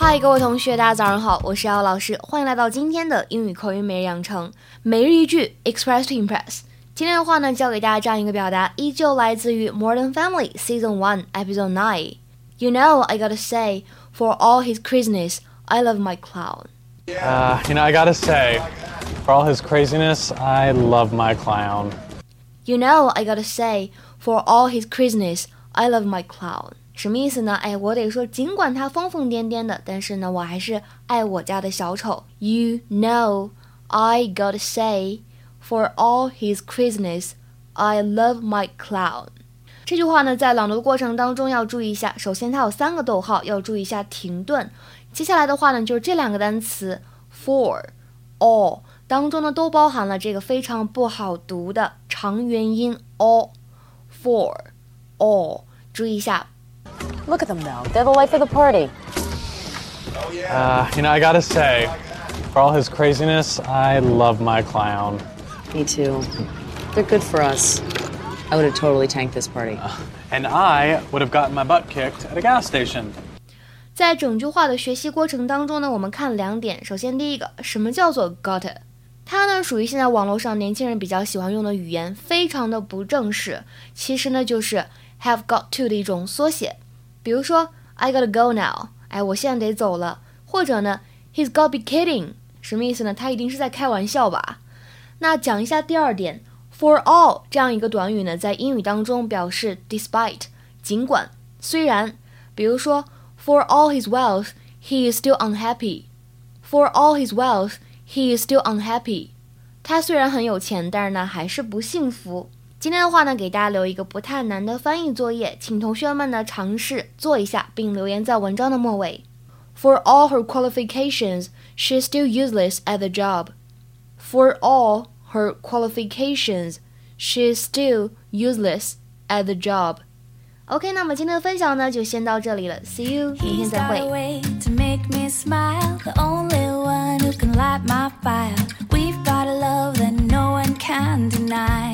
嗨，各位同学，大家早上好，我是姚老师，欢迎来到今天的英语口语每日养成每日一句 Express to Impress。今天的话呢，教给大家这样一个表达，依旧来自于 Modern Family Season One Episode Nine。You know, I gotta say, for all his craziness, I love my clown. Uh, you know, I gotta say, for all his craziness, I love my clown. You know, I gotta say, for all his craziness, I love my clown. 什么意思呢？哎，我得说，尽管他疯疯癫癫的，但是呢，我还是爱我家的小丑。You know, I gotta say, for all his craziness, I love my clown。这句话呢，在朗读过程当中要注意一下。首先，它有三个逗号，要注意一下停顿。接下来的话呢，就是这两个单词 for、all 当中呢，都包含了这个非常不好读的长元音 all。for、all，注意一下。Look at them, though. They're the life of the party. Uh, you know, I gotta say, for all his craziness, I love my clown. Me too. They're good for us. I would have totally tanked this party. Uh, and I would have gotten my butt kicked at a gas station. 在整句话的学习过程当中呢，我们看两点。首先，第一个，什么叫做 gotta？它呢属于现在网络上年轻人比较喜欢用的语言，非常的不正式。其实呢就是 have got to 的一种缩写。比如说，I gotta go now，哎，我现在得走了。或者呢，He's gotta be kidding，什么意思呢？他一定是在开玩笑吧？那讲一下第二点，for all 这样一个短语呢，在英语当中表示 despite，尽管，虽然。比如说，For all his wealth, he is still unhappy. For all his wealth, he is still unhappy. 他虽然很有钱，但是呢，还是不幸福。今天的话呢，给大家留一个不太难的翻译作业，请同学们呢尝试做一下，并留言在文章的末尾。For all her qualifications, she's still useless at the job. For all her qualifications, she's still useless at the job. OK，那么今天的分享呢，就先到这里了。See you，明天再会。We've deny.